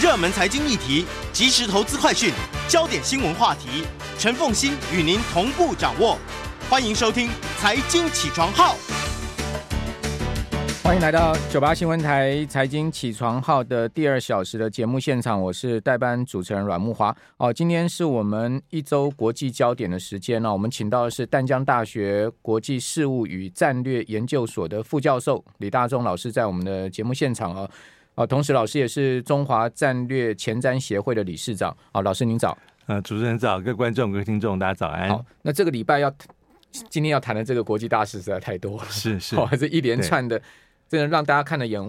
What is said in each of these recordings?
热门财经议题、即时投资快讯、焦点新闻话题，陈凤欣与您同步掌握。欢迎收听《财经起床号》。欢迎来到九八新闻台财经起床号的第二小时的节目现场，我是代班主持人阮木华。哦，今天是我们一周国际焦点的时间呢。我们请到的是淡江大学国际事务与战略研究所的副教授李大忠老师，在我们的节目现场啊。同时老师也是中华战略前瞻协会的理事长。好，老师您早。呃，主持人早，各位观众、各位听众，大家早安。好，那这个礼拜要今天要谈的这个国际大事实在太多了，是是，哦，还是一连串的。真的让大家看的眼，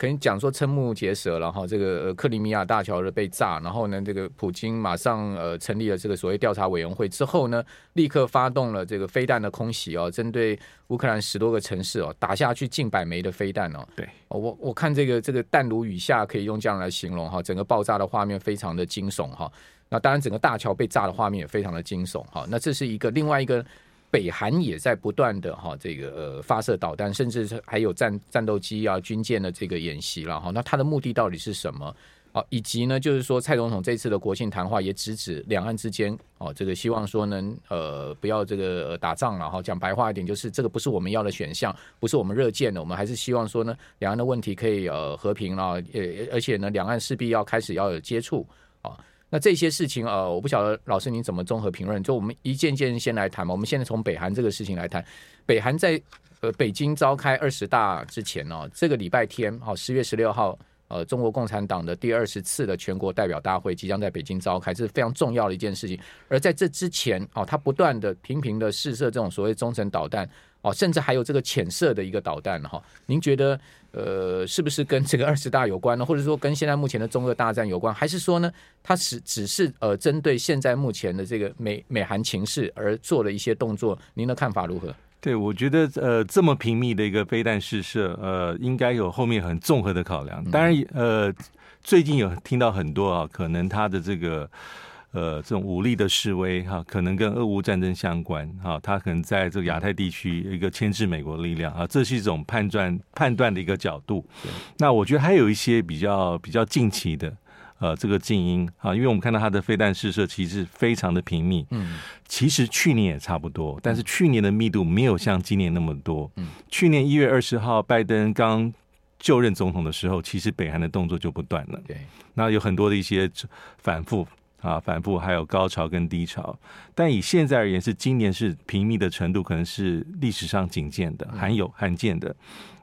可能讲说瞠目结舌了哈。这个呃克里米亚大桥的被炸，然后呢，这个普京马上呃成立了这个所谓调查委员会之后呢，立刻发动了这个飞弹的空袭哦，针对乌克兰十多个城市哦，打下去近百枚的飞弹哦。对，我我看这个这个弹如雨下，可以用这样来形容哈。整个爆炸的画面非常的惊悚哈。那当然，整个大桥被炸的画面也非常的惊悚哈。那这是一个另外一个。北韩也在不断的哈这个呃发射导弹，甚至是还有战战斗机啊军舰的这个演习了哈。那它的目的到底是什么？啊，以及呢，就是说蔡总统这次的国庆谈话也直指两岸之间哦，这个希望说能呃不要这个打仗了哈。讲白话一点，就是这个不是我们要的选项，不是我们热见的。我们还是希望说呢，两岸的问题可以呃和平了，呃而且呢，两岸势必要开始要有接触啊。那这些事情，呃，我不晓得老师您怎么综合评论？就我们一件件先来谈嘛。我们现在从北韩这个事情来谈。北韩在呃北京召开二十大之前呢，这个礼拜天，好，十月十六号，呃，中国共产党的第二十次的全国代表大会即将在北京召开，这是非常重要的一件事情。而在这之前，哦，他不断的频频的试射这种所谓中程导弹。哦，甚至还有这个潜射的一个导弹哈，您觉得呃是不是跟这个二十大有关呢？或者说跟现在目前的中俄大战有关？还是说呢，它是只是呃针对现在目前的这个美美韩情势而做了一些动作？您的看法如何？对，我觉得呃这么频密的一个飞弹试射，呃应该有后面很综合的考量。当然呃最近有听到很多啊，可能他的这个。呃，这种武力的示威哈，可能跟俄乌战争相关哈，他可能在这个亚太地区一个牵制美国力量啊，这是一种判断判断的一个角度。那我觉得还有一些比较比较近期的呃这个静音啊，因为我们看到它的飞弹试射其实非常的频密，嗯，其实去年也差不多，但是去年的密度没有像今年那么多。嗯，去年一月二十号拜登刚就任总统的时候，其实北韩的动作就不断了，对，那有很多的一些反复。啊，反复还有高潮跟低潮，但以现在而言，是今年是频密的程度，可能是历史上仅见的、罕有、罕见的。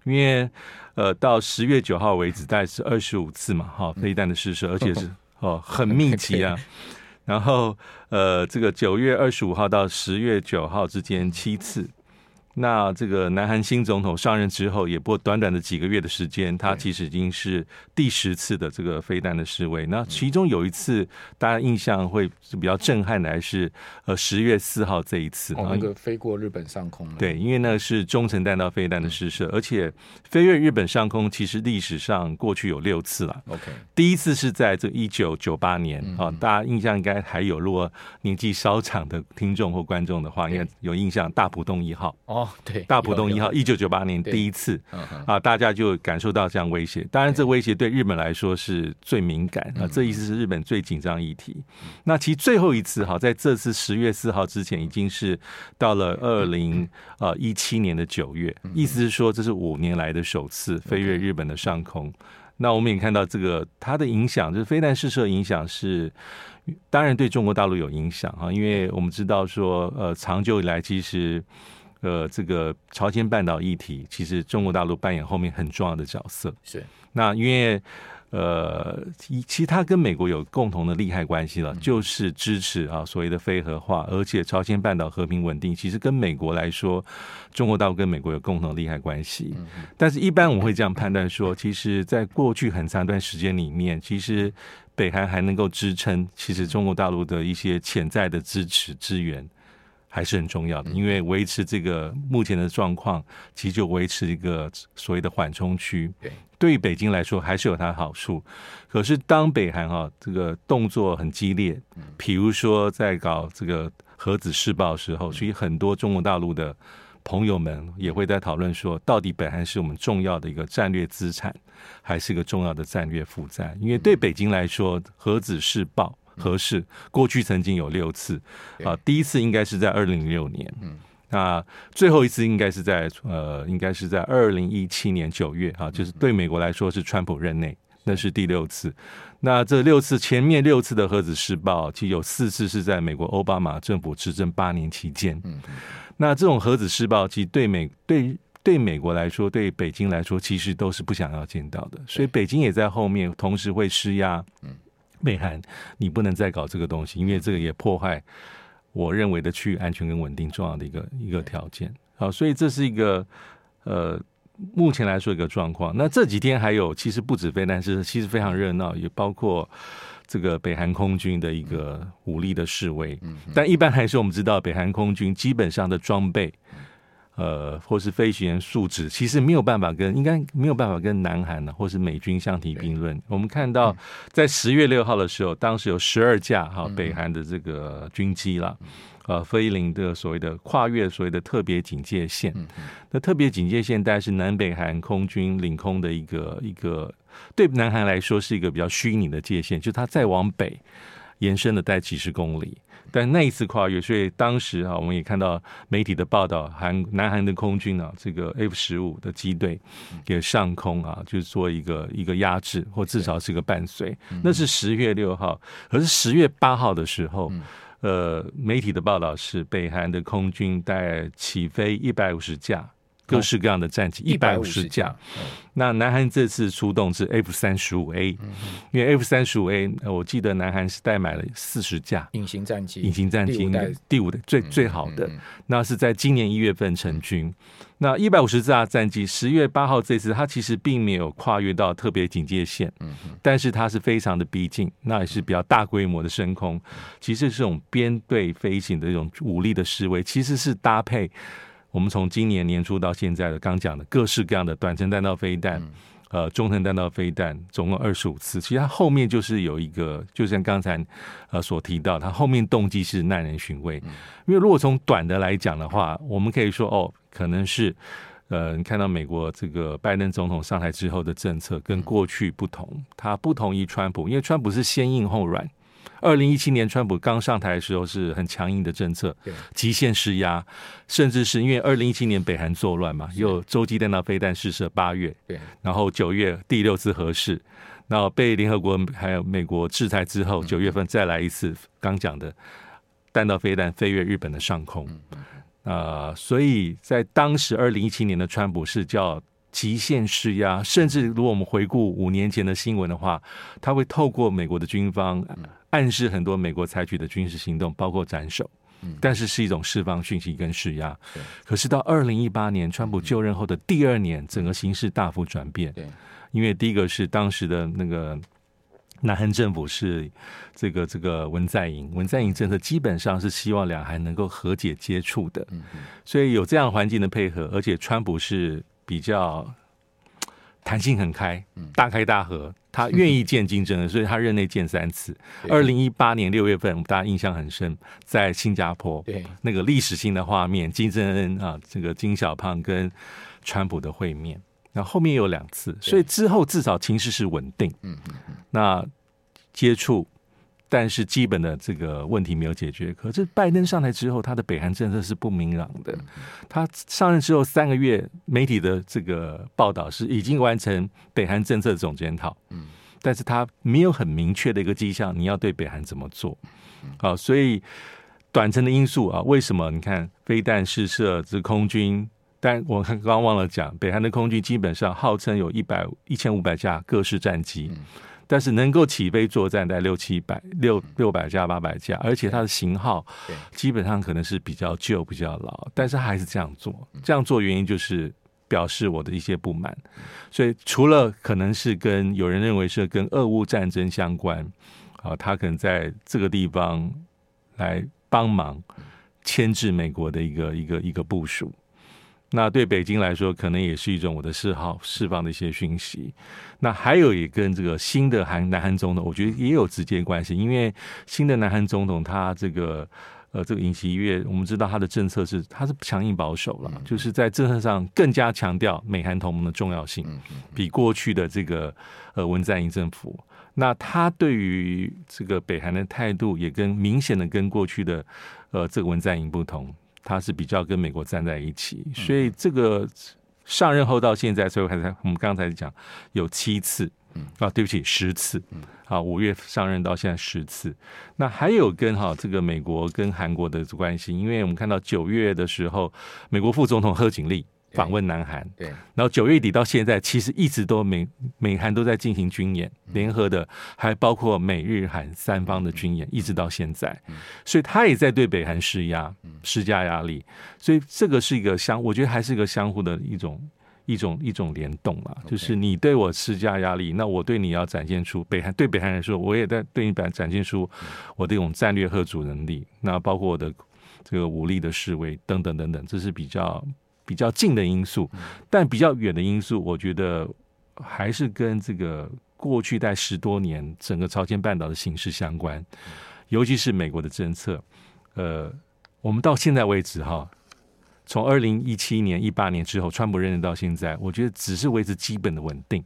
因为呃，到十月九号为止，大概是二十五次嘛，哈，飞弹的试射，而且是 哦很密集啊。然后呃，这个九月二十五号到十月九号之间七次。那这个南韩新总统上任之后，也不过短短的几个月的时间，他其实已经是第十次的这个飞弹的示威。那其中有一次，大家印象会是比较震撼的，还是呃十月四号这一次，哦，那个飞过日本上空。对，因为那是中程弹道飞弹的试射，而且飞越日本上空，其实历史上过去有六次了。OK，第一次是在这一九九八年啊，大家印象应该还有，如果年纪稍长的听众或观众的话，应该有印象，大浦洞一号哦。对，大浦东一号，一九九八年第一次啊，大家就感受到这样威胁。当然，这威胁对日本来说是最敏感啊，这意思是日本最紧张议题。那其实最后一次哈，在这次十月四号之前，已经是到了二零呃一七年的九月，意思是说这是五年来的首次飞越日本的上空。那我们也看到这个它的影响，就是飞弹试射影响是，当然对中国大陆有影响哈，因为我们知道说呃长久以来其实。呃，这个朝鲜半岛议题，其实中国大陆扮演后面很重要的角色。是，那因为呃，其实它跟美国有共同的利害关系了，就是支持啊所谓的非核化，而且朝鲜半岛和平稳定，其实跟美国来说，中国大陆跟美国有共同的利害关系。但是，一般我们会这样判断说，其实在过去很长一段时间里面，其实北韩还能够支撑，其实中国大陆的一些潜在的支持支援。还是很重要的，因为维持这个目前的状况，其实就维持一个所谓的缓冲区。对，对于北京来说，还是有它的好处。可是当北韩哈这个动作很激烈，比如说在搞这个核子试爆的时候，所以很多中国大陆的朋友们也会在讨论说，到底北韩是我们重要的一个战略资产，还是一个重要的战略负债？因为对北京来说，核子试爆核试过去曾经有六次啊，第一次应该是在二零零六年，嗯。那最后一次应该是在呃，应该是在二零一七年九月啊，就是对美国来说是川普任内，那是第六次。那这六次前面六次的核子试爆，其实有四次是在美国奥巴马政府执政八年期间。嗯。那这种核子试爆，其实对美对对美国来说，对北京来说，其实都是不想要见到的。所以北京也在后面同时会施压，北韩你不能再搞这个东西，因为这个也破坏我认为的区域安全跟稳定重要的一个一个条件。好，所以这是一个呃。目前来说一个状况，那这几天还有其实不止飞弹是其实非常热闹，也包括这个北韩空军的一个武力的示威。但一般还是，我们知道北韩空军基本上的装备，呃，或是飞行员素质，其实没有办法跟应该没有办法跟南韩呢，或是美军相提并论。我们看到在十月六号的时候，当时有十二架哈北韩的这个军机了。呃，飞临的所谓的跨越所谓的特别警戒线，那特别警戒线大概是南北韩空军领空的一个一个，对南韩来说是一个比较虚拟的界限，就它再往北延伸了大概几十公里，但那一次跨越，所以当时啊，我们也看到媒体的报道，韩南韩的空军啊，这个 F 十五的机队也上空啊，就是做一个一个压制，或至少是个伴随，那是十月六号，可是十月八号的时候。呃，媒体的报道是北韩的空军大概起飞一百五十架，各式各样的战机一百五十架。那南韩这次出动是 F 三十五 A，因为 F 三十五 A，我记得南韩是代买了四十架隐形战机，隐形战机第五的最最好的，那是在今年一月份成军。那一百五十架战机，十月八号这次，它其实并没有跨越到特别警戒线，但是它是非常的逼近，那也是比较大规模的升空。其实这种编队飞行的这种武力的示威，其实是搭配我们从今年年初到现在的刚讲的各式各样的短程弹道飞弹，呃，中程弹道飞弹，总共二十五次。其实它后面就是有一个，就像刚才呃所提到，它后面动机是耐人寻味。因为如果从短的来讲的话，我们可以说哦。可能是，呃，你看到美国这个拜登总统上台之后的政策跟过去不同，他不同于川普，因为川普是先硬后软。二零一七年川普刚上台的时候是很强硬的政策，极限施压，甚至是因为二零一七年北韩作乱嘛，又洲际弹道飞弹试射八月，然后九月第六次核试，然后被联合国还有美国制裁之后，九月份再来一次刚讲的弹道飞弹飞越日本的上空。呃，所以在当时二零一七年的川普是叫极限施压，甚至如果我们回顾五年前的新闻的话，他会透过美国的军方暗示很多美国采取的军事行动，包括斩首，但是是一种释放讯息跟施压。可是到二零一八年川普就任后的第二年，整个形势大幅转变。对因为第一个是当时的那个。南韩政府是这个这个文在寅，文在寅政策基本上是希望两韩能够和解接触的，所以有这样环境的配合，而且川普是比较弹性很开，大开大合，他愿意见金正恩，所以他任内见三次。二零一八年六月份，大家印象很深，在新加坡，对那个历史性的画面，金正恩啊，这个金小胖跟川普的会面。那后面有两次，所以之后至少情势是稳定。嗯嗯嗯。那接触，但是基本的这个问题没有解决。可是拜登上台之后，他的北韩政策是不明朗的。他上任之后三个月，媒体的这个报道是已经完成北韩政策总检讨。嗯。但是他没有很明确的一个迹象，你要对北韩怎么做？好，所以短程的因素啊，为什么？你看飞弹试射，这空军。但我刚刚忘了讲，北韩的空军基本上号称有一百一千五百架各式战机，但是能够起飞作战在六七百六六百架八百架，而且它的型号基本上可能是比较旧比较老，但是还是这样做。这样做原因就是表示我的一些不满，所以除了可能是跟有人认为是跟俄乌战争相关，啊，他可能在这个地方来帮忙牵制美国的一个一个一个部署。那对北京来说，可能也是一种我的嗜好，释放的一些讯息。那还有也跟这个新的韩南韩总统，我觉得也有直接关系，因为新的南韩总统他这个呃，这个尹锡悦，我们知道他的政策是，他是强硬保守了，就是在政策上更加强调美韩同盟的重要性，比过去的这个呃文在寅政府，那他对于这个北韩的态度也跟明显的跟过去的呃这个文在寅不同，他是比较跟美国站在一起，所以这个上任后到现在，所以还在我们刚才讲有七次。啊，对不起，十次。啊，五月上任到现在十次。那还有跟哈这个美国跟韩国的关系，因为我们看到九月的时候，美国副总统贺锦丽访问南韩，对。然后九月底到现在，其实一直都美美韩都在进行军演，联合的，还包括美日韩三方的军演，一直到现在。所以他也在对北韩施压，施加压力。所以这个是一个相，我觉得还是一个相互的一种。一种一种联动嘛，就是你对我施加压力，那我对你要展现出北韩对北韩来说，我也在对你展展现出我这种战略和主能力，那包括我的这个武力的示威等等等等，这是比较比较近的因素，但比较远的因素，我觉得还是跟这个过去在十多年整个朝鲜半岛的形势相关，尤其是美国的政策，呃，我们到现在为止哈。从二零一七年、一八年之后，川普任任到现在，我觉得只是维持基本的稳定，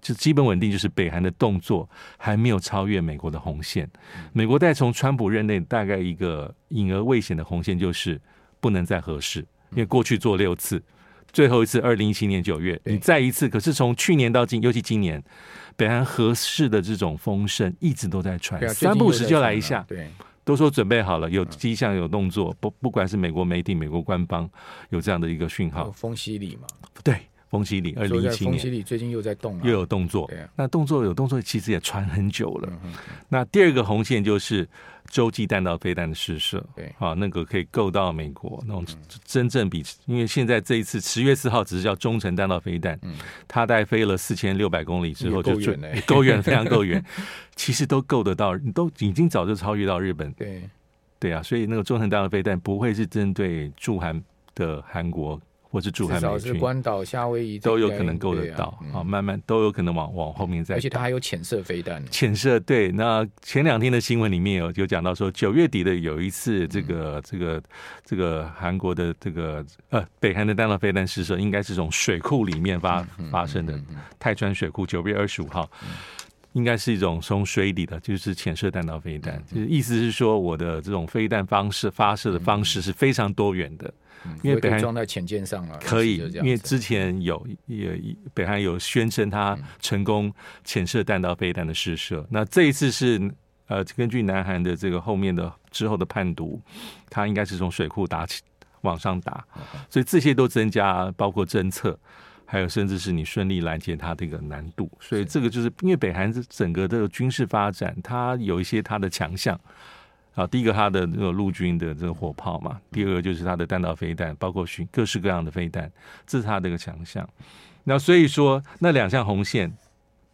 就基本稳定，就是北韩的动作还没有超越美国的红线。美国在从川普任内大概一个隐而未显的红线，就是不能再核试，因为过去做六次，最后一次二零一七年九月，你再一次，可是从去年到今，尤其今年，北韩合适的这种风声一直都在传，三不时就来一下，对。都说准备好了，有迹象，有动作，不不管是美国媒体、美国官方有这样的一个讯号。风洗礼嘛，对，丰溪里，二零一七年，丰溪里最近又在动，又有动作。那动作有动作，其实也传很久了。那第二个红线就是。洲际弹道飞弹的试射，对。啊，那个可以够到美国那种真正比，因为现在这一次十月四号只是叫中程弹道飞弹，嗯，它大概飞了四千六百公里之后就够远了，够远，非常够远，其实都够得到，都已经早就超越到日本，对。对啊，所以那个中程弹道飞弹不会是针对驻韩的韩国。或是驻韩美军，至少是关岛、夏威夷都有可能够得到啊、嗯，慢慢都有可能往往后面再。而且它还有潜射飞弹。潜射对，那前两天的新闻里面有有讲到说，九月底的有一次这个、嗯、这个这个韩国的这个呃北韩的弹道飞弹试射，应该是从水库里面发发生的泰川水库。九月二十五号，应该是一种从水底的，就是潜射弹道飞弹。就是意思是说，我的这种飞弹方式发射的方式是非常多元的。因为北韩装在潜舰上了，可以，因为之前有也北韩有宣称他成功潜射弹道飞弹的试射，那这一次是呃根据南韩的这个后面的之后的判读，他应该是从水库打起往上打，所以这些都增加包括侦测，还有甚至是你顺利拦截它的一个难度，所以这个就是因为北韩整个的军事发展，它有一些它的强项。啊，第一个它的那个陆军的这个火炮嘛，第二个就是它的弹道飞弹，包括各式各样的飞弹，这是它的一个强项。那所以说，那两项红线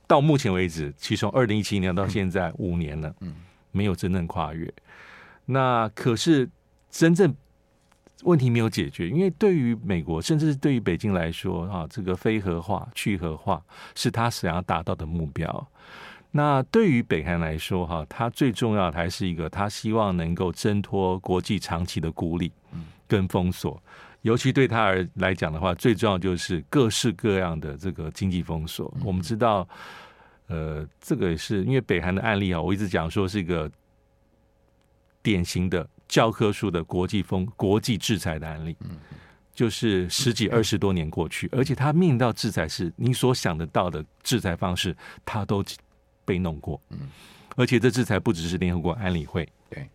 到目前为止，其实从二零一七年到现在五年了，嗯，没有真正跨越。那可是真正问题没有解决，因为对于美国，甚至是对于北京来说，啊，这个非核化、去核化是他想要达到的目标。那对于北韩来说，哈，他最重要的还是一个，他希望能够挣脱国际长期的孤立跟封锁，尤其对他而来讲的话，最重要就是各式各样的这个经济封锁。我们知道，呃，这个也是因为北韩的案例啊，我一直讲说是一个典型的教科书的国际风、国际制裁的案例，就是十几二十多年过去，而且他面临到制裁是你所想得到的制裁方式，他都。被弄过，嗯，而且这制裁不只是联合国安理会，对，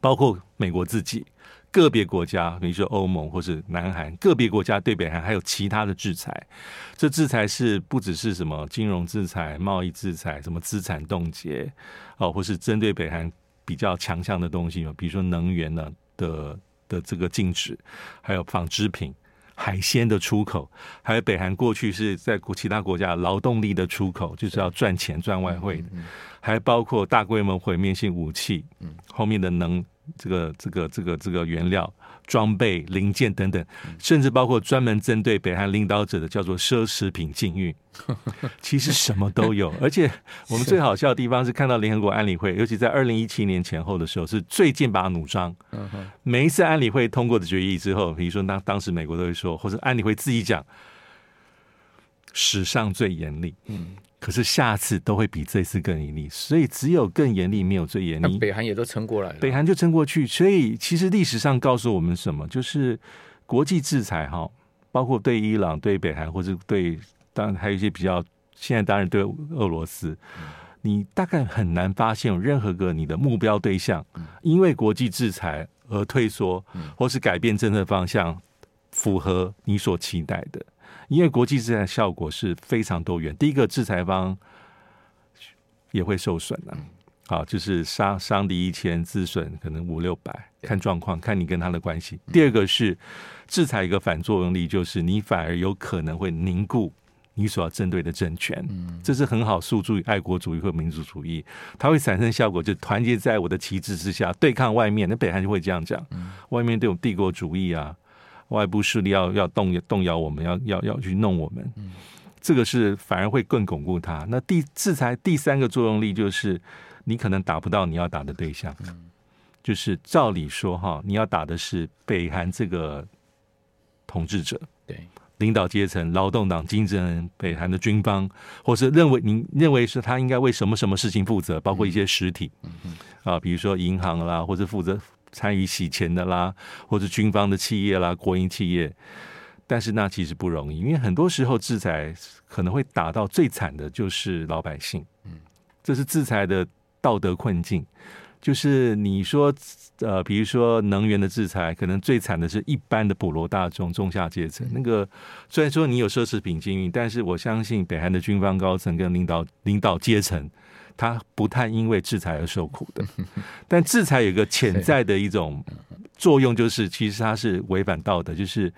包括美国自己个别国家，比如说欧盟或是南韩个别国家对北韩还有其他的制裁。这制裁是不只是什么金融制裁、贸易制裁，什么资产冻结哦，或是针对北韩比较强项的东西嘛，比如说能源呢的的这个禁止，还有纺织品。海鲜的出口，还有北韩过去是在国其他国家劳动力的出口，就是要赚钱赚外汇的，还包括大规模毁灭性武器，后面的能这个这个这个这个原料、装备、零件等等，甚至包括专门针对北韩领导者的叫做奢侈品禁运，其实什么都有。而且我们最好笑的地方是看到联合国安理会，尤其在二零一七年前后的时候，是最剑拔弩张。每一次安理会通过的决议之后，比如说当当时美国都会说，或者安理会自己讲，史上最严厉。嗯。可是下次都会比这次更严厉，所以只有更严厉，没有最严厉。北韩也都撑过来了，北韩就撑过去。所以其实历史上告诉我们什么？就是国际制裁哈，包括对伊朗、对北韩，或者对当然还有一些比较，现在当然对俄罗斯，你大概很难发现有任何个你的目标对象因为国际制裁而退缩，或是改变政策方向，符合你所期待的。因为国际制裁效果是非常多元，第一个制裁方也会受损的，好，就是伤伤敌一千，自损可能五六百，看状况，看你跟他的关系。第二个是制裁一个反作用力，就是你反而有可能会凝固你所要针对的政权，这是很好诉诸于爱国主义或民族主义，它会产生效果，就团结在我的旗帜之下对抗外面。那北韩就会这样讲，外面都有帝国主义啊。外部势力要要动动摇我们，要要要去弄我们，这个是反而会更巩固它。那第制裁第三个作用力就是，你可能打不到你要打的对象，就是照理说哈，你要打的是北韩这个统治者，对。领导阶层、劳动党、金正恩、北韩的军方，或是认为您认为是他应该为什么什么事情负责，包括一些实体。啊，比如说银行啦，或者负责。参与洗钱的啦，或者军方的企业啦、国营企业，但是那其实不容易，因为很多时候制裁可能会打到最惨的就是老百姓。嗯，这是制裁的道德困境。就是你说，呃，比如说能源的制裁，可能最惨的是一般的普罗大众、中下阶层。那个虽然说你有奢侈品经营，但是我相信北韩的军方高层跟领导领导阶层。他不太因为制裁而受苦的，但制裁有个潜在的一种作用，就是其实它是违反道德，就是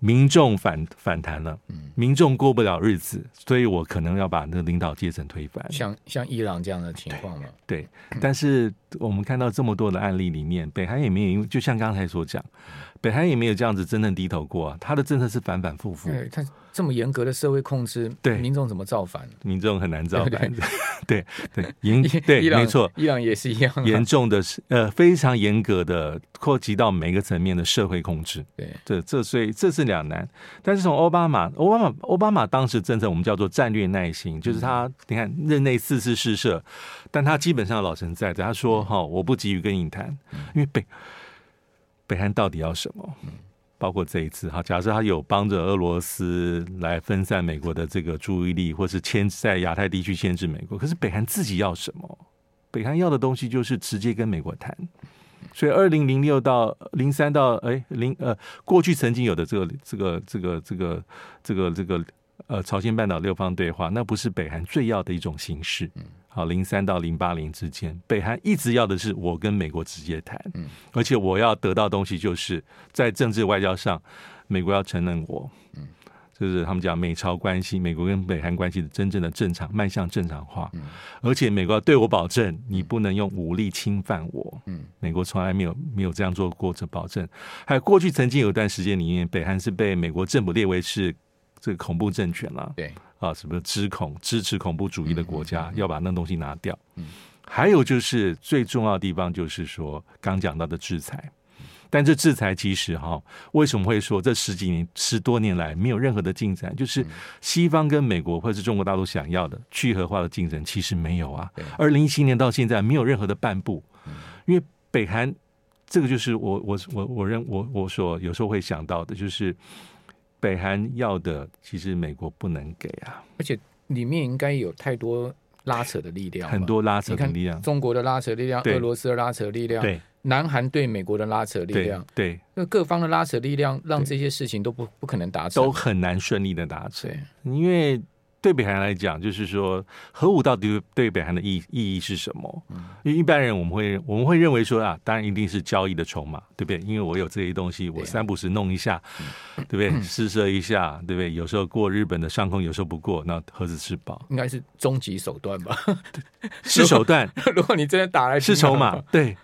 民众反反弹了，民众过不了日子，所以我可能要把那个领导阶层推翻，像像伊朗这样的情况嘛。对，但是我们看到这么多的案例里面，北韩也没有，因为就像刚才所讲，北韩也没有这样子真正低头过啊，他的政策是反反复复。这么严格的社会控制，对民众怎么造反？民众很难造反。对对严对没错，伊朗也是一样，严重的是呃非常严格的扩及到每个层面的社会控制。对，这这所以这是两难。但是从奥巴马，奥巴马奥巴马当时政策我们叫做战略耐心，就是他你看任内四次试射，但他基本上老神在在，他说哈我不急于跟你谈，因为北北韩到底要什么？包括这一次哈，假设他有帮着俄罗斯来分散美国的这个注意力，或是牵在亚太地区牵制美国，可是北韩自己要什么？北韩要的东西就是直接跟美国谈。所以二零零六到零三到哎零呃，过去曾经有的这个这个这个这个这个这个呃朝鲜半岛六方对话，那不是北韩最要的一种形式。好，零三到零八零之间，北韩一直要的是我跟美国直接谈，嗯，而且我要得到东西就是在政治外交上，美国要承认我，嗯，就是他们讲美朝关系，美国跟北韩关系的真正的正常迈向正常化，嗯，而且美国要对我保证，你不能用武力侵犯我，嗯，美国从来没有没有这样做过这保证，还有过去曾经有一段时间里面，北韩是被美国政府列为是这个恐怖政权了，对。啊，什么支恐支持恐怖主义的国家，要把那东西拿掉。还有就是最重要的地方，就是说刚讲到的制裁。但这制裁其实哈，为什么会说这十几年十多年来没有任何的进展？就是西方跟美国或者是中国大陆想要的去核化的进程，其实没有啊。二零一七年到现在没有任何的半步，因为北韩这个就是我我我我认我我所有时候会想到的，就是。北韩要的，其实美国不能给啊，而且里面应该有太多拉扯的力量，很多拉扯的力量，中国的拉扯力量，俄罗斯的拉扯力量，对，南韩对美国的拉扯力量，对，那各方的拉扯力量，让这些事情都不不可能达成，都很难顺利的达成，因为。对北韩来讲，就是说核武到底对北韩的意意义是什么？因为一般人我们会我们会认为说啊，当然一定是交易的筹码，对不对？因为我有这些东西，我三不时弄一下，对不对？试射一下，对不对？有时候过日本的上空，有时候不过，那核子吃饱，应该是终极手段吧？是手段。如果你真的打来，是筹码，对。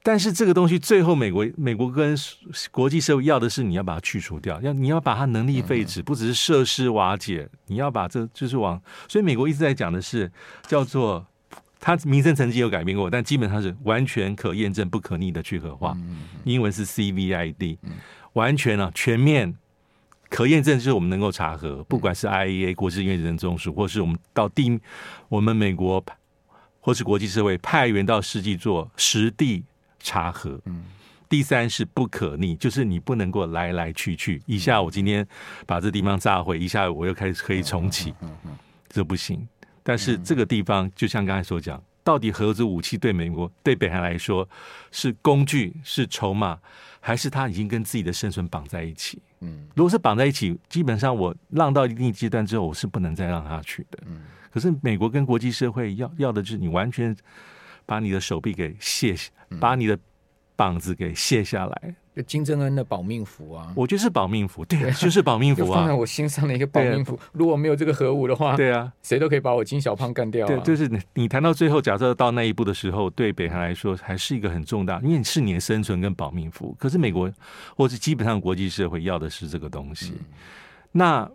但是这个东西最后，美国美国跟国际社会要的是你要把它去除掉，要你要把它能力废止，不只是设施瓦解，你要把这就是往。所以美国一直在讲的是叫做，它名称曾经有改变过，但基本上是完全可验证、不可逆的去核化，英文是 CVID，完全啊全面可验证，就是我们能够查核，不管是 IAEA 国际原子能中署，或是我们到地我们美国或是国际社会派员到实际做实地。查核，嗯，第三是不可逆，就是你不能够来来去去，一下我今天把这地方炸毁，一下我又开始可以重启，嗯嗯，这不行。但是这个地方就像刚才所讲，到底核子武器对美国对北韩来说是工具是筹码，还是它已经跟自己的生存绑在一起？嗯，如果是绑在一起，基本上我让到一定阶段之后，我是不能再让它去的。嗯，可是美国跟国际社会要要的就是你完全。把你的手臂给卸下，把你的膀子给卸下来。就金正恩的保命符啊，我觉得是保命符，对，对啊、就是保命符啊，放在我心上的一个保命符。啊、如果没有这个核武的话，对啊，谁都可以把我金小胖干掉、啊。对，就是你，你谈到最后，假设到那一步的时候，对北韩来说还是一个很重大，因为你是你的生存跟保命符。可是美国或是基本上国际社会要的是这个东西，嗯、那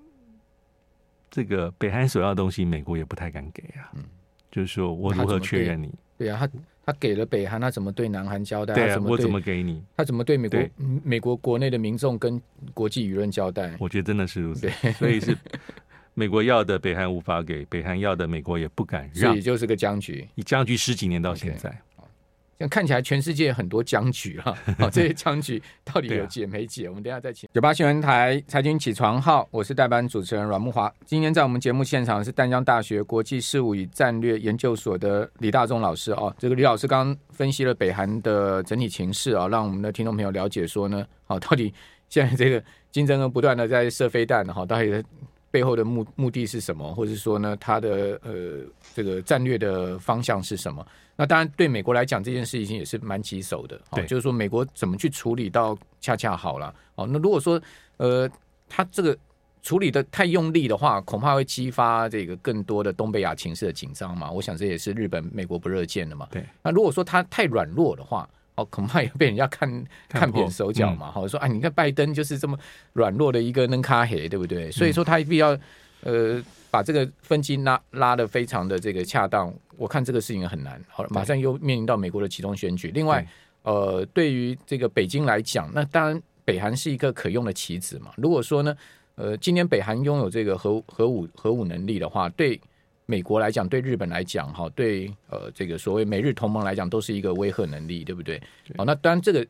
这个北韩所要的东西，美国也不太敢给啊。嗯，就是说我如何确认你？对啊，他他给了北韩，他怎么对南韩交代？对啊，我怎么给你？他怎么对美国对美国国内的民众跟国际舆论交代？我觉得真的是如此。对，所以是美国要的，北韩无法给；北韩要的，美国也不敢让。所以就是个僵局，你僵局十几年到现在。Okay. 像看起来全世界很多僵局哈，好，这些僵局到底有解没解？我们等下再请九八新闻台财经起床号，我是代班主持人阮慕华。今天在我们节目现场是淡江大学国际事务与战略研究所的李大中老师哦。这个李老师刚刚分析了北韩的整体情势啊，让我们的听众朋友了解说呢，好，到底现在这个金正恩不断的在射飞弹哈，到底背后的目目的是什么，或者说呢，他的呃这个战略的方向是什么？那当然，对美国来讲，这件事情也是蛮棘手的。对，就是说美国怎么去处理到恰恰好了。哦，那如果说呃，他这个处理的太用力的话，恐怕会激发这个更多的东北亚情势的紧张嘛。我想这也是日本、美国不乐见的嘛。对。那如果说他太软弱的话，哦，恐怕也被人家看 看扁手脚嘛。好、嗯，说啊，你看拜登就是这么软弱的一个能卡黑，对不对？所以说他必要呃。把这个分机拉拉的非常的这个恰当，我看这个事情很难。好了，马上又面临到美国的其中选举。另外，呃，对于这个北京来讲，那当然北韩是一个可用的棋子嘛。如果说呢，呃，今天北韩拥有这个核核武核武能力的话，对美国来讲，对日本来讲，哈，对呃这个所谓美日同盟来讲，都是一个威慑能力，对不对？好，那当然这个。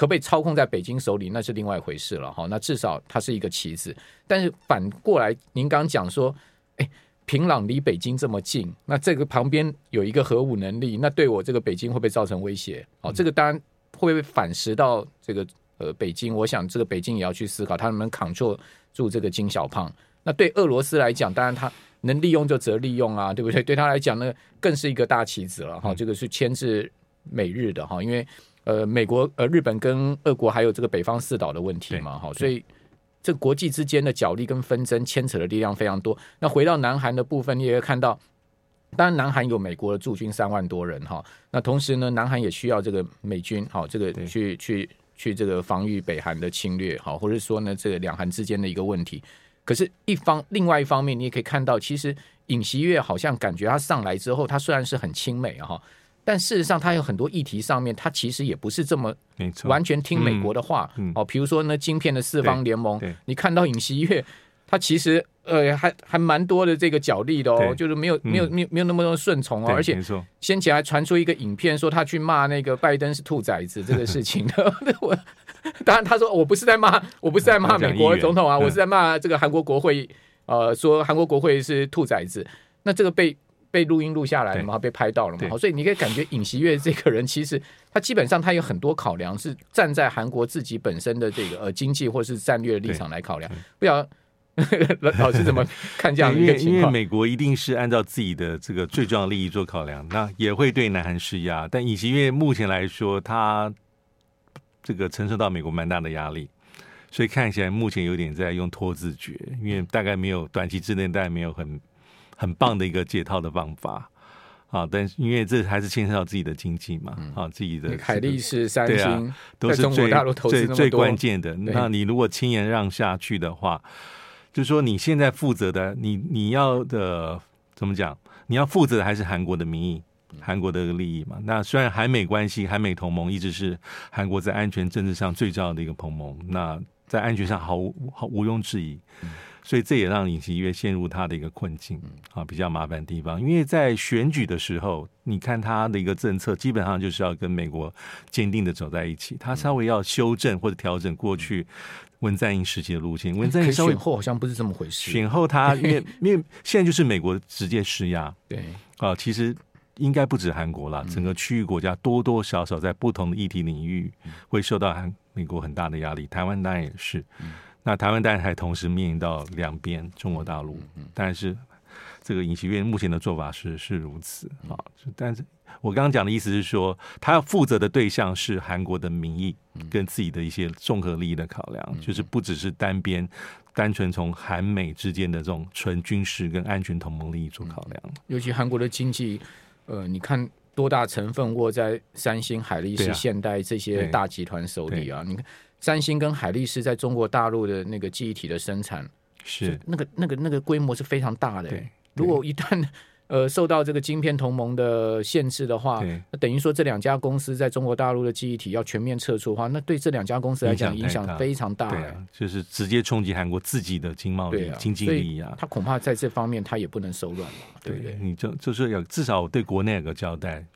可被操控在北京手里，那是另外一回事了哈。那至少它是一个棋子，但是反过来，您刚刚讲说，哎，平壤离北京这么近，那这个旁边有一个核武能力，那对我这个北京会不会造成威胁？哦，这个当然会不会反噬到这个呃北京？我想这个北京也要去思考，他能不能 control 住这个金小胖？那对俄罗斯来讲，当然他能利用就则利用啊，对不对？对他来讲呢，更是一个大棋子了哈。这个是牵制美日的哈，因为。呃，美国、呃，日本跟俄国还有这个北方四岛的问题嘛，哈，所以这国际之间的角力跟纷争牵扯的力量非常多。那回到南韩的部分，你也会看到，当然南韩有美国的驻军三万多人哈，那同时呢，南韩也需要这个美军，哈，这个去去去这个防御北韩的侵略，哈，或者说呢，这个两韩之间的一个问题。可是，一方另外一方面，你也可以看到，其实尹锡悦好像感觉他上来之后，他虽然是很亲美哈。但事实上，他有很多议题上面，他其实也不是这么完全听美国的话。嗯嗯、哦，比如说呢，晶片的四方联盟，你看到尹锡悦，他其实呃还还蛮多的这个角力的哦，就是没有、嗯、没有没有没有那么多顺从哦。而且先前还传出一个影片，说他去骂那个拜登是兔崽子这个事情的。我当然他说我不是在骂，我不是在骂美国总统啊，我是在骂这个韩国国会，呃，说韩国国会是兔崽子。那这个被。被录音录下来了嘛？被拍到了嘛？所以你可以感觉尹锡悦这个人，其实他基本上他有很多考量，是站在韩国自己本身的这个呃经济或是战略立场来考量。不晓得 老师怎么看这样一个情况？因为美国一定是按照自己的这个最重要的利益做考量，那也会对南韩施压。但尹锡悦目前来说，他这个承受到美国蛮大的压力，所以看起来目前有点在用拖字诀，因为大概没有短期之内，大概没有很。很棒的一个解套的方法，啊，但是因为这还是牵涉到自己的经济嘛，啊，自己的海力士、三星、啊、都是最最最关键的。那你如果轻言让下去的话，就是说你现在负责的，你你要的怎么讲？你要负责的还是韩国的民意。韩国的利益嘛，那虽然韩美关系、韩美同盟一直是韩国在安全政治上最重要的一个同盟，那在安全上毫无毫毋庸置疑，所以这也让尹锡悦陷入他的一个困境啊，比较麻烦的地方。因为在选举的时候，你看他的一个政策，基本上就是要跟美国坚定的走在一起，他稍微要修正或者调整过去文在寅时期的路线。文在寅选后好像不是这么回事，选后他因为 因为现在就是美国直接施压，对啊，其实。应该不止韩国了，整个区域国家多多少少在不同的议题领域会受到韩美国很大的压力。台湾当然也是，那台湾当然还同时面临到两边中国大陆，但是这个尹锡悦目前的做法是是如此啊。但是我刚刚讲的意思是说，他要负责的对象是韩国的民意跟自己的一些综合利益的考量，就是不只是单边单纯从韩美之间的这种纯军事跟安全同盟利益做考量。尤其韩国的经济。呃，你看多大成分握在三星、海力士、现代这些大集团手里啊？你看三星跟海力士在中国大陆的那个记忆体的生产是那个、那个、那个规模是非常大的。如果一旦 呃，受到这个晶片同盟的限制的话，那等于说这两家公司在中国大陆的记忆体要全面撤出的话，那对这两家公司来讲影响非常大，对啊，就是直接冲击韩国自己的经贸利益、经济利益啊。他恐怕在这方面他也不能手软嘛，对不对？你就就是要至少对国内有个交代，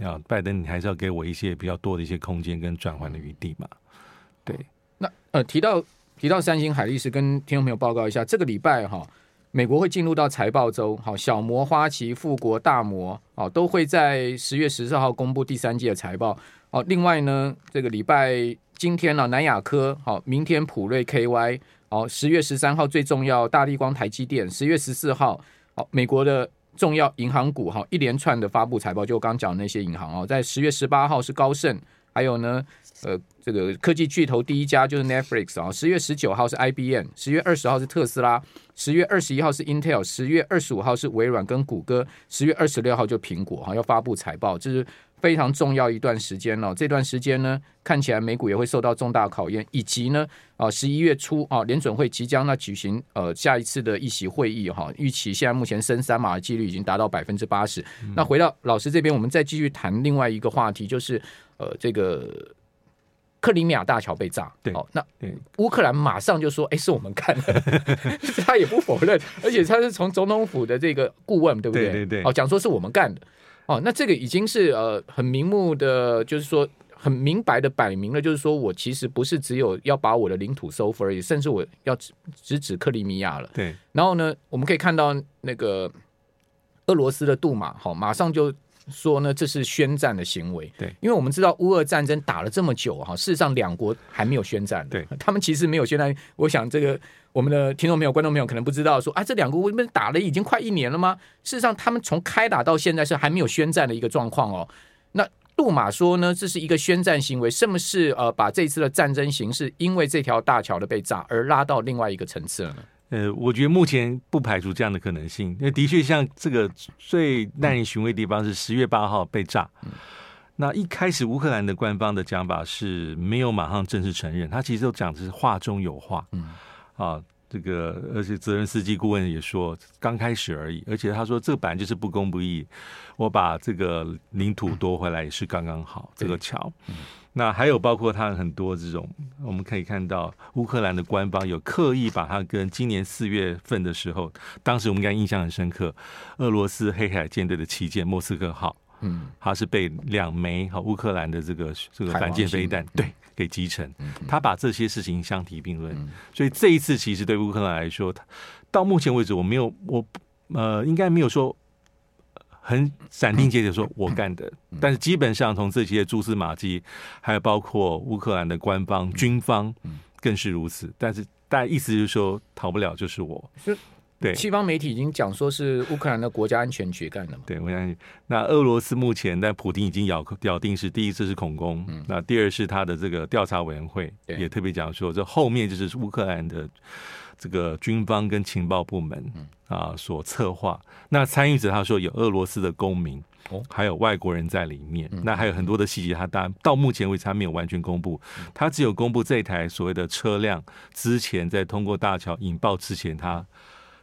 啊拜登，你还是要给我一些比较多的一些空间跟转换的余地嘛。对，那呃，提到提到三星、海力士，跟听众朋友报告一下，这个礼拜哈。美国会进入到财报周，好，小摩、花旗、富国、大摩，哦，都会在十月十四号公布第三季的财报。哦，另外呢，这个礼拜今天呢，南亚科，好，明天普瑞 KY，哦，十月十三号最重要，大立光、台积电，十月十四号，好，美国的重要银行股，哈，一连串的发布财报，就我刚讲的那些银行哦，在十月十八号是高盛，还有呢。呃，这个科技巨头第一家就是 Netflix 啊，十月十九号是 IBM，十月二十号是特斯拉，十月二十一号是 Intel，十月二十五号是微软跟谷歌，十月二十六号就苹果哈要发布财报，这是非常重要一段时间了。这段时间呢，看起来美股也会受到重大考验，以及呢，啊十一月初啊联准会即将呢举行呃下一次的议席会议哈，预期现在目前升三码的几率已经达到百分之八十。那回到老师这边，我们再继续谈另外一个话题，就是呃这个。克里米亚大桥被炸，对，哦，那乌克兰马上就说：“哎，是我们干的。”他也不否认，而且他是从总统府的这个顾问，对不对？对对对，哦，讲说是我们干的。哦，那这个已经是呃很明目的，就是说很明白的摆明了，就是说我其实不是只有要把我的领土收复而已，甚至我要直直指克里米亚了。对，然后呢，我们可以看到那个俄罗斯的杜马，好，马上就。说呢，这是宣战的行为。对，因为我们知道乌俄战争打了这么久哈，事实上两国还没有宣战。对，他们其实没有宣战。我想这个我们的听众朋友、观众朋友可能不知道说，说啊，这两国为什么打了已经快一年了吗？事实上，他们从开打到现在是还没有宣战的一个状况哦。那杜马说呢，这是一个宣战行为，是不是呃把这次的战争形势因为这条大桥的被炸而拉到另外一个层次了呢？呃，我觉得目前不排除这样的可能性，因为的确像这个最耐人寻味的地方是十月八号被炸。嗯、那一开始乌克兰的官方的讲法是没有马上正式承认，他其实都讲的是话中有话。嗯，啊，这个而且泽连斯基顾问也说刚开始而已，而且他说这个本来就是不公不义，我把这个领土夺回来也是刚刚好，嗯、这个桥。嗯那还有包括他很多这种，我们可以看到乌克兰的官方有刻意把它跟今年四月份的时候，当时我们应该印象很深刻，俄罗斯黑海舰队的旗舰莫斯科号，嗯，它是被两枚和乌克兰的这个这个反舰飞弹对给击沉，他把这些事情相提并论，所以这一次其实对乌克兰来说，到目前为止我没有我呃应该没有说。很斩钉截铁说“我干的”，但是基本上从这些蛛丝马迹，还有包括乌克兰的官方军方，更是如此。但是大家意思就是说，逃不了就是我。对，西方媒体已经讲说是乌克兰的国家安全局干的嘛？对，我相信。那俄罗斯目前，但普京已经咬咬定是第一次是恐攻，那第二是他的这个调查委员会也特别讲说，这后面就是乌克兰的。这个军方跟情报部门啊所策划，那参与者他说有俄罗斯的公民，哦，还有外国人在里面。嗯、那还有很多的细节，他当然到目前为止他没有完全公布，他只有公布这台所谓的车辆之前在通过大桥引爆之前，他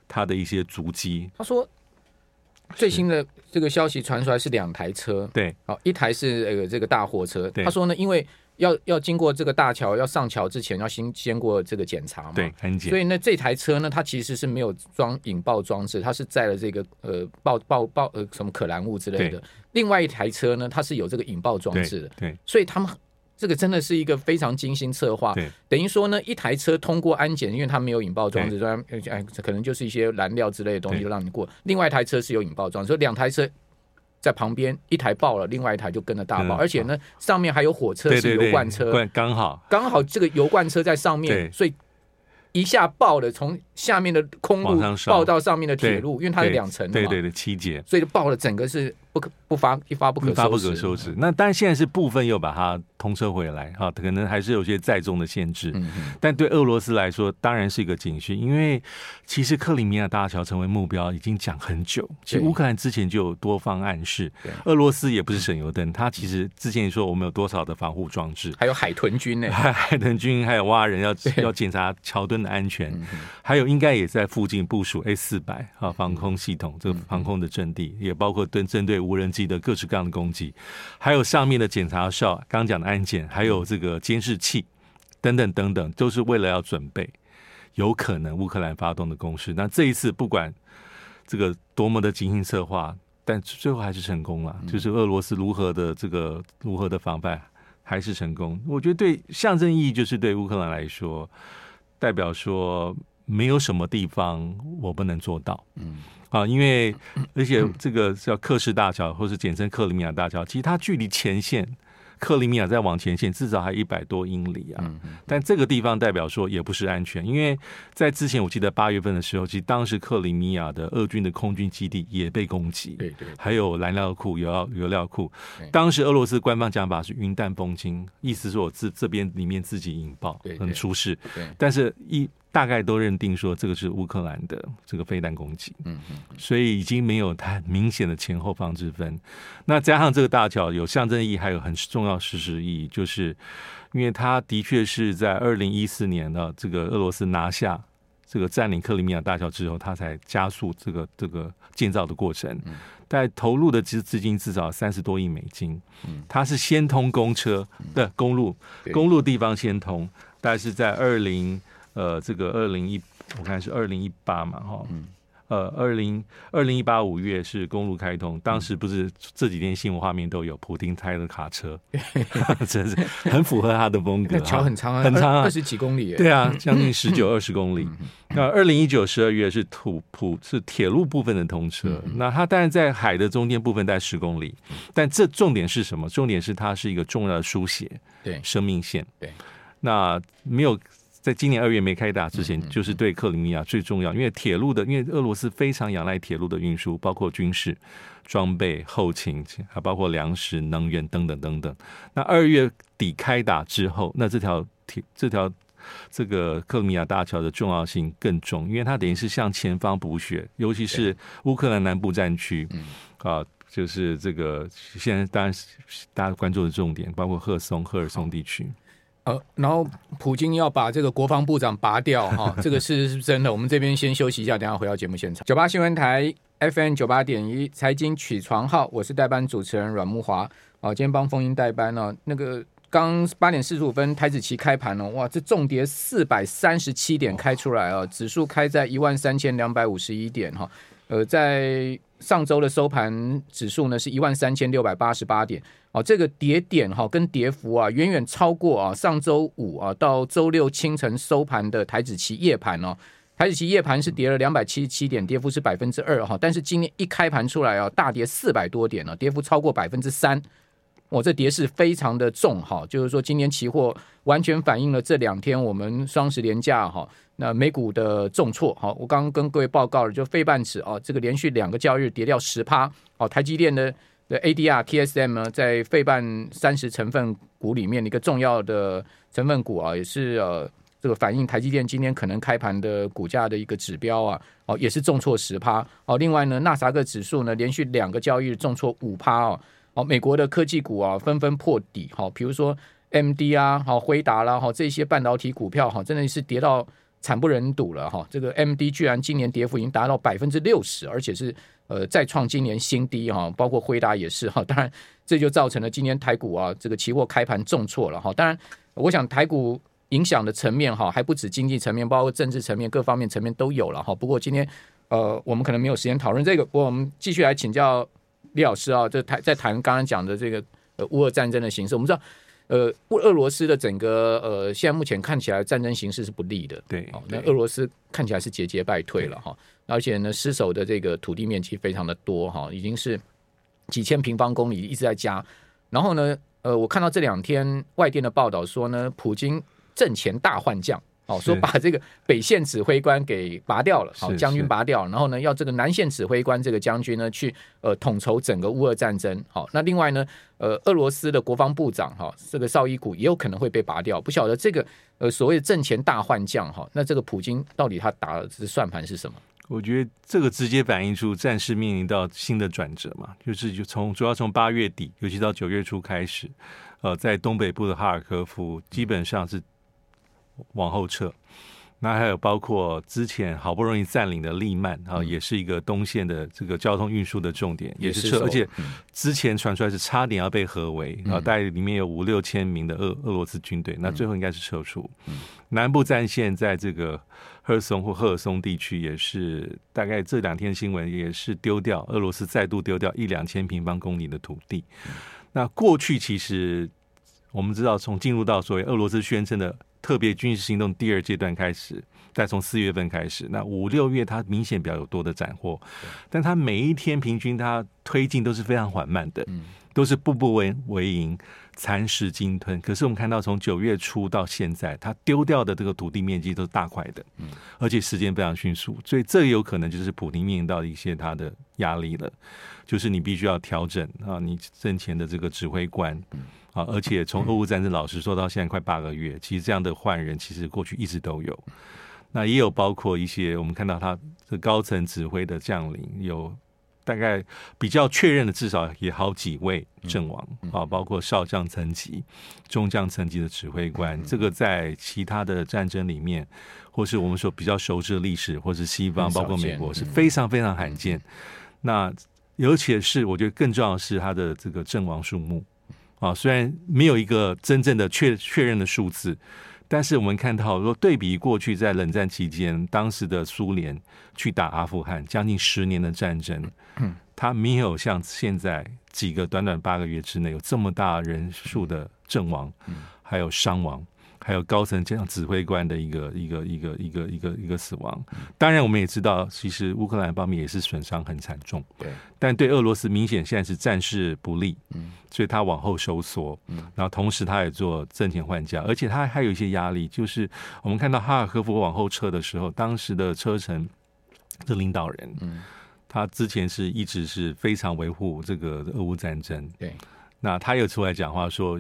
他的一些足迹。他说最新的这个消息传出来是两台车，对，好，一台是呃这个大货车。对他说呢，因为要要经过这个大桥，要上桥之前要先先过这个检查嘛，对，安检。所以呢，这台车呢，它其实是没有装引爆装置，它是载了这个呃爆爆爆呃什么可燃物之类的。另外一台车呢，它是有这个引爆装置的。对，对所以他们这个真的是一个非常精心策划。对，等于说呢，一台车通过安检，因为它没有引爆装置，说哎可能就是一些燃料之类的东西让你过。另外一台车是有引爆装置，所以两台车。在旁边，一台爆了，另外一台就跟着大爆，而且呢，上面还有火车是油罐车，刚好。刚好这个油罐车在上面，所以一下爆了，从下面的空路爆到上面的铁路，因为它是两层的嘛，对对对，七节，所以就爆了，整个是不可不发一发不可发不可收拾。那当然现在是部分又把它。通车回来哈，可能还是有些载重的限制，嗯、哼。但对俄罗斯来说当然是一个警讯，因为其实克里米亚大桥成为目标已经讲很久，其实乌克兰之前就有多方暗示，对。俄罗斯也不是省油灯，他其实之前说我们有多少的防护装置，还有海豚军呢，海豚军还有蛙人要要检查桥墩的安全，嗯、还有应该也在附近部署 A 四百啊防空系统，这个防空的阵地也包括对针对无人机的各式各样的攻击，还有上面的检查哨，刚讲的。安检还有这个监视器等等等等，都是为了要准备有可能乌克兰发动的攻势。那这一次不管这个多么的精心策划，但最后还是成功了。就是俄罗斯如何的这个如何的防范还是成功。我觉得对象征意义就是对乌克兰来说，代表说没有什么地方我不能做到。嗯。啊，因为 而且这个叫克什大桥，或是简称克里米亚大桥，其实它距离前线。克里米亚再往前线至少还一百多英里啊，但这个地方代表说也不是安全，因为在之前我记得八月份的时候，其实当时克里米亚的俄军的空军基地也被攻击，对对，还有燃料库、油料油料库，当时俄罗斯官方讲法是云淡风轻，意思说我自这边里面自己引爆，很出事，对，但是一。大概都认定说这个是乌克兰的这个飞弹攻击，嗯嗯，所以已经没有太明显的前后方之分。那加上这个大桥有象征意义，还有很重要事实意义，就是因为它的确是在二零一四年的，这个俄罗斯拿下这个占领克里米亚大桥之后，它才加速这个这个建造的过程。但投入的资资金至少三十多亿美金，它是先通公车的公路，公路地方先通，但是在二零。呃，这个二零一，我看是二零一八嘛，哈，嗯，呃，二零二零一八五月是公路开通，当时不是这几天新闻画面都有普丁开的卡车，真是很符合他的风格。桥很长啊，很长啊，二十几公里，对啊，将近十九 二十公里。那二零一九十二月是土普是铁路部分的通车，那它当然在海的中间部分在十公里，但这重点是什么？重点是它是一个重要的书写，对，生命线，对，那没有。在今年二月没开打之前，就是对克里米亚最重要，因为铁路的，因为俄罗斯非常仰赖铁路的运输，包括军事装备、后勤，还包括粮食、能源等等等等。那二月底开打之后，那这条铁这条这个克里米亚大桥的重要性更重，因为它等于是向前方补血，尤其是乌克兰南部战区，啊，就是这个现在当然大家关注的重点，包括赫松、赫尔松地区。呃，然后普京要把这个国防部长拔掉哈，这个事是真的。我们这边先休息一下，等下回到节目现场。九八新闻台 FM 九八点一财经起床号，我是代班主持人阮木华。啊，今天帮风英代班呢。那个刚八点四十五分台子期开盘了，哇，这重跌四百三十七点开出来啊，指数开在一万三千两百五十一点哈。呃，在上周的收盘指数呢是一万三千六百八十八点。哦，这个跌点哈跟跌幅啊，远远超过啊上周五啊到周六清晨收盘的台子期夜盘哦，台指期夜盘是跌了两百七十七点，跌幅是百分之二哈，但是今天一开盘出来啊，大跌四百多点呢，跌幅超过百分之三，我这跌势非常的重哈，就是说今天期货完全反映了这两天我们双十连假哈，那美股的重挫哈，我刚刚跟各位报告了，就费半尺啊，这个连续两个交易日跌掉十趴，哦，台积电的。的 ADR TSM 呢，在费半三十成分股里面的一个重要的成分股啊，也是呃这个反映台积电今天可能开盘的股价的一个指标啊，哦，也是重挫十趴哦。另外呢，纳斯达克指数呢连续两个交易日重挫五趴哦。哦，美国的科技股啊纷纷破底，好，比如说 MD 啊，好，辉达啦，哈，这些半导体股票哈，真的是跌到惨不忍睹了哈。这个 MD 居然今年跌幅已经达到百分之六十，而且是呃再创今年新低哈，包括辉达也是哈。当然，这就造成了今年台股啊这个期货开盘重挫了哈。当然，我想台股影响的层面哈还不止经济层面，包括政治层面各方面层面都有了哈。不过今天呃我们可能没有时间讨论这个，我们继续来请教。李老师啊，这谈在谈刚刚讲的这个呃乌俄战争的形势，我们知道，呃，俄罗斯的整个呃现在目前看起来战争形势是不利的，对，哦，那俄罗斯看起来是节节败退了哈，而且呢失守的这个土地面积非常的多哈，已经是几千平方公里一直在加，然后呢，呃，我看到这两天外电的报道说呢，普京阵前大换将。哦，说把这个北线指挥官给拔掉了，好，将军拔掉，然后呢，要这个南线指挥官这个将军呢去呃统筹整个乌俄战争。好，那另外呢，呃，俄罗斯的国防部长哈，这个绍伊古也有可能会被拔掉。不晓得这个呃所谓的阵前大换将哈，那这个普京到底他打的算盘是什么？我觉得这个直接反映出战事面临到新的转折嘛，就是就从主要从八月底，尤其到九月初开始，呃，在东北部的哈尔科夫基本上是。往后撤，那还有包括之前好不容易占领的利曼啊，也是一个东线的这个交通运输的重点，也是撤，而且之前传出来是差点要被合围啊，大概里面有五六千名的俄俄罗斯军队，那最后应该是撤出。南部战线在这个赫尔松或赫尔松地区，也是大概这两天新闻也是丢掉俄罗斯再度丢掉一两千平方公里的土地。那过去其实我们知道，从进入到所谓俄罗斯宣称的。特别军事行动第二阶段开始，再从四月份开始，那五六月它明显比较有多的斩获，但它每一天平均它推进都是非常缓慢的，都是步步为为营，蚕食鲸吞。可是我们看到从九月初到现在，它丢掉的这个土地面积都是大块的，而且时间非常迅速，所以这有可能就是普丁面临到一些他的压力了，就是你必须要调整啊，你阵前的这个指挥官。啊，而且从俄乌战争老实说到现在快八个月，其实这样的换人其实过去一直都有。那也有包括一些我们看到他的高层指挥的将领，有大概比较确认的，至少也好几位阵亡啊，包括少将层级、中将层级的指挥官。这个在其他的战争里面，或是我们说比较熟知的历史，或是西方，包括美国是非常非常罕见。那尤其是我觉得更重要的是他的这个阵亡数目。啊，虽然没有一个真正的确确认的数字，但是我们看到，说对比过去在冷战期间，当时的苏联去打阿富汗将近十年的战争，嗯，它没有像现在几个短短八个月之内有这么大人数的阵亡，还有伤亡。还有高层这样指挥官的一个一个一个一个一个一个死亡，当然我们也知道，其实乌克兰方面也是损伤很惨重。对，但对俄罗斯明显现在是战事不利，嗯，所以他往后收缩，嗯，然后同时他也做阵前换将，而且他还有一些压力，就是我们看到哈尔科夫往后撤的时候，当时的车臣的领导人，嗯，他之前是一直是非常维护这个俄乌战争，对，那他又出来讲话说。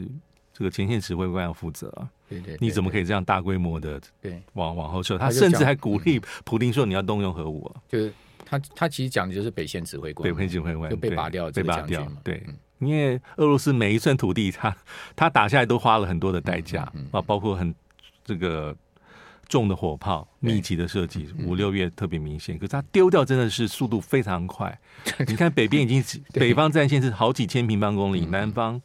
这个前线指挥官要负责啊！对对，你怎么可以这样大规模的对往往后撤？他甚至还鼓励普丁说：“你要动用核武。”就是他他其实讲的就是北线指挥官，北线指挥官就被拔掉，被拔掉。对，因为俄罗斯每一寸土地，他他打下来都花了很多的代价啊，包括很这个重的火炮、密集的设计，五六月特别明显。可是他丢掉真的是速度非常快。你看北边已经北方战线是好几千平方公里，南方。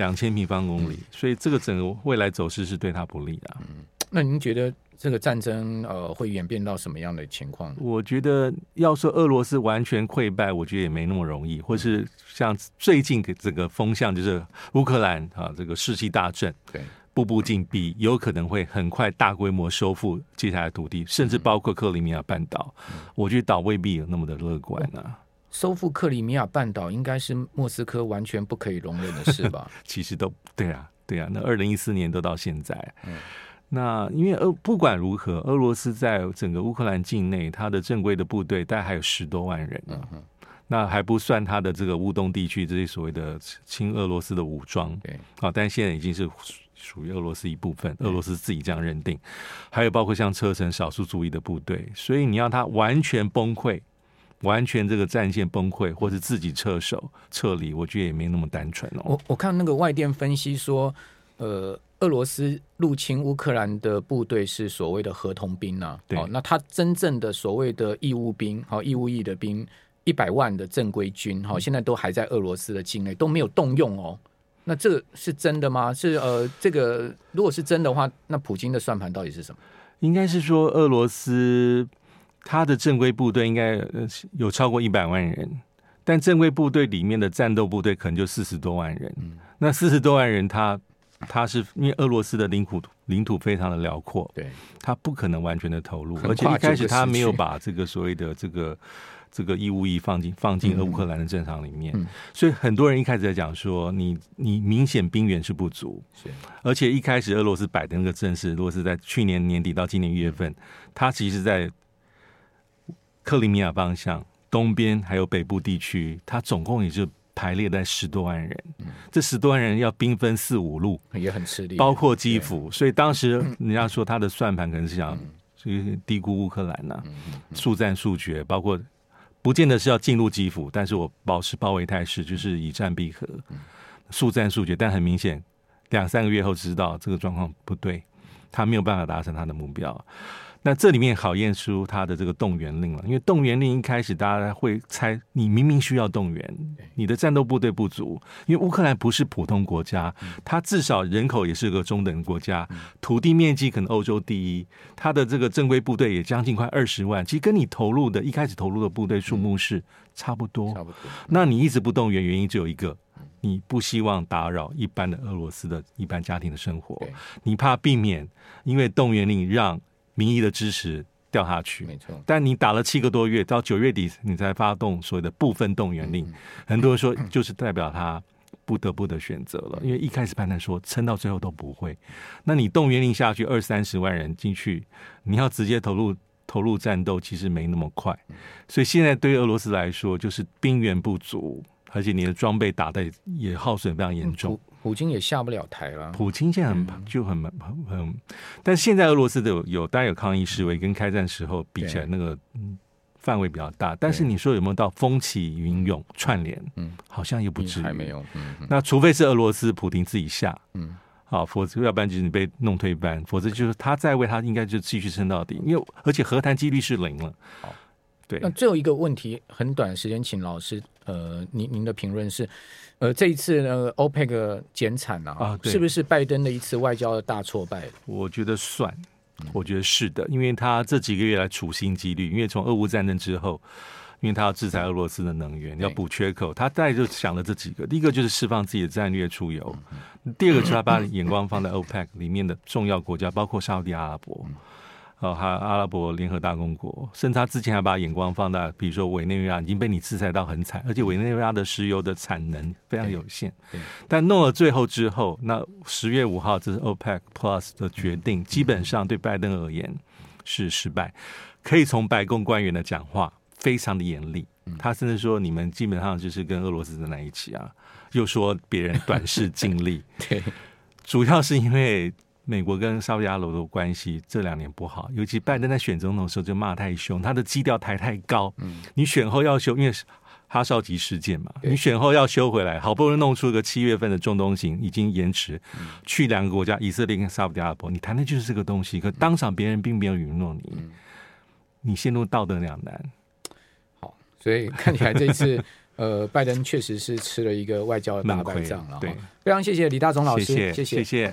两千平方公里，所以这个整个未来走势是对他不利的。嗯，那您觉得这个战争呃会演变到什么样的情况？我觉得要说俄罗斯完全溃败，我觉得也没那么容易。或是像最近这个风向，就是乌克兰啊，这个士气大振，对，步步进逼，有可能会很快大规模收复接下来土地，甚至包括克里米亚半岛。我觉得岛未必有那么的乐观啊。收复克里米亚半岛应该是莫斯科完全不可以容忍的事吧？其实都对啊，对啊。那二零一四年都到现在，嗯，那因为俄不管如何，俄罗斯在整个乌克兰境内，它的正规的部队大概还有十多万人，嗯哼，那还不算它的这个乌东地区这些所谓的亲俄罗斯的武装，对啊，但现在已经是属于俄罗斯一部分，俄罗斯自己这样认定。还有包括像车臣少数族裔的部队，所以你要他完全崩溃，完全这个战线崩溃，或是自己撤手撤离，我觉得也没那么单纯哦。我我看那个外电分析说，呃，俄罗斯入侵乌克兰的部队是所谓的合同兵呐、哦，那他真正的所谓的义务兵，好、哦，义务役的兵。一百万的正规军哈，现在都还在俄罗斯的境内，都没有动用哦。那这个是真的吗？是呃，这个如果是真的话，那普京的算盘到底是什么？应该是说，俄罗斯他的正规部队应该有超过一百万人，但正规部队里面的战斗部队可能就四十多万人。嗯、那四十多万人他，他他是因为俄罗斯的领土领土非常的辽阔，对，他不可能完全的投入，而且一开始他没有把这个所谓的这个。这个义务役放进放进乌克兰的战场里面，嗯嗯、所以很多人一开始在讲说，你你明显兵源是不足，是而且一开始俄罗斯摆的那个阵势，如果是在去年年底到今年一月份，他其实在克里米亚方向东边还有北部地区，它总共也就排列在十多万人，嗯、这十多万人要兵分四五路，也很吃力，包括基辅，所以当时人家说他的算盘可能是想，所以低估乌克兰呐、啊，速战速决，包括。不见得是要进入基辅，但是我保持包围态势，就是以战必和，速战速决。但很明显，两三个月后知道这个状况不对，他没有办法达成他的目标。那这里面考验出他的这个动员令了，因为动员令一开始大家会猜，你明明需要动员，你的战斗部队不足，因为乌克兰不是普通国家，它至少人口也是个中等国家，土地面积可能欧洲第一，它的这个正规部队也将近快二十万，其实跟你投入的一开始投入的部队数目是差不多，差不多。那你一直不动员，原因只有一个，你不希望打扰一般的俄罗斯的一般家庭的生活，你怕避免因为动员令让。民意的支持掉下去，没错。但你打了七个多月，到九月底你才发动所谓的部分动员令，嗯、很多人说就是代表他不得不的选择了，嗯、因为一开始判断说撑到最后都不会。那你动员令下去，二三十万人进去，你要直接投入投入战斗，其实没那么快。所以现在对于俄罗斯来说，就是兵源不足，而且你的装备打的也耗损非常严重。嗯普京也下不了台了。普京现在很就很很很，但是现在俄罗斯的有有当然有抗议示威，跟开战时候比起来，那个范围比较大。但是你说有没有到风起云涌串联？嗯，好像又不至于，还没有。那除非是俄罗斯普京自己下，嗯，好，否则要不然就是你被弄退班，否则就是他在位，他应该就继续撑到底。因为而且和谈几率是零了。好，对。那最后一个问题，很短时间，请老师，呃，您您的评论是。呃，这一次呢，OPEC 减产啊，啊是不是拜登的一次外交的大挫败？我觉得算，我觉得是的，因为他这几个月来处心积虑，因为从俄乌战争之后，因为他要制裁俄罗斯的能源，要补缺口，他大概就想了这几个，第一个就是释放自己的战略出游，第二个就是他把眼光放在 OPEC 里面的重要国家，包括沙乌地阿拉伯。哦，还有阿拉伯联合大公国，甚至他之前还把眼光放大，比如说委内瑞拉已经被你制裁到很惨，而且委内瑞拉的石油的产能非常有限。但弄了最后之后，那十月五号这是 OPEC Plus 的决定，基本上对拜登而言是失败。可以从白宫官员的讲话非常的严厉，他甚至说你们基本上就是跟俄罗斯站在一起啊，又说别人短视尽力。对，主要是因为。美国跟沙乌地阿拉伯的关系这两年不好，尤其拜登在选总统的时候就骂太凶，他的基调抬太高。嗯，你选后要修，因为哈少吉事件嘛，你选后要修回来，好不容易弄出个七月份的中东行，已经延迟。嗯、去两个国家，以色列跟沙乌地阿拉伯，你谈的就是这个东西，可当场别人并没有允诺你，嗯、你陷入道德两难。好，所以看起来这次。呃，拜登确实是吃了一个外交的大败仗了。对，非常谢谢李大总老师，谢谢，谢谢。谢谢。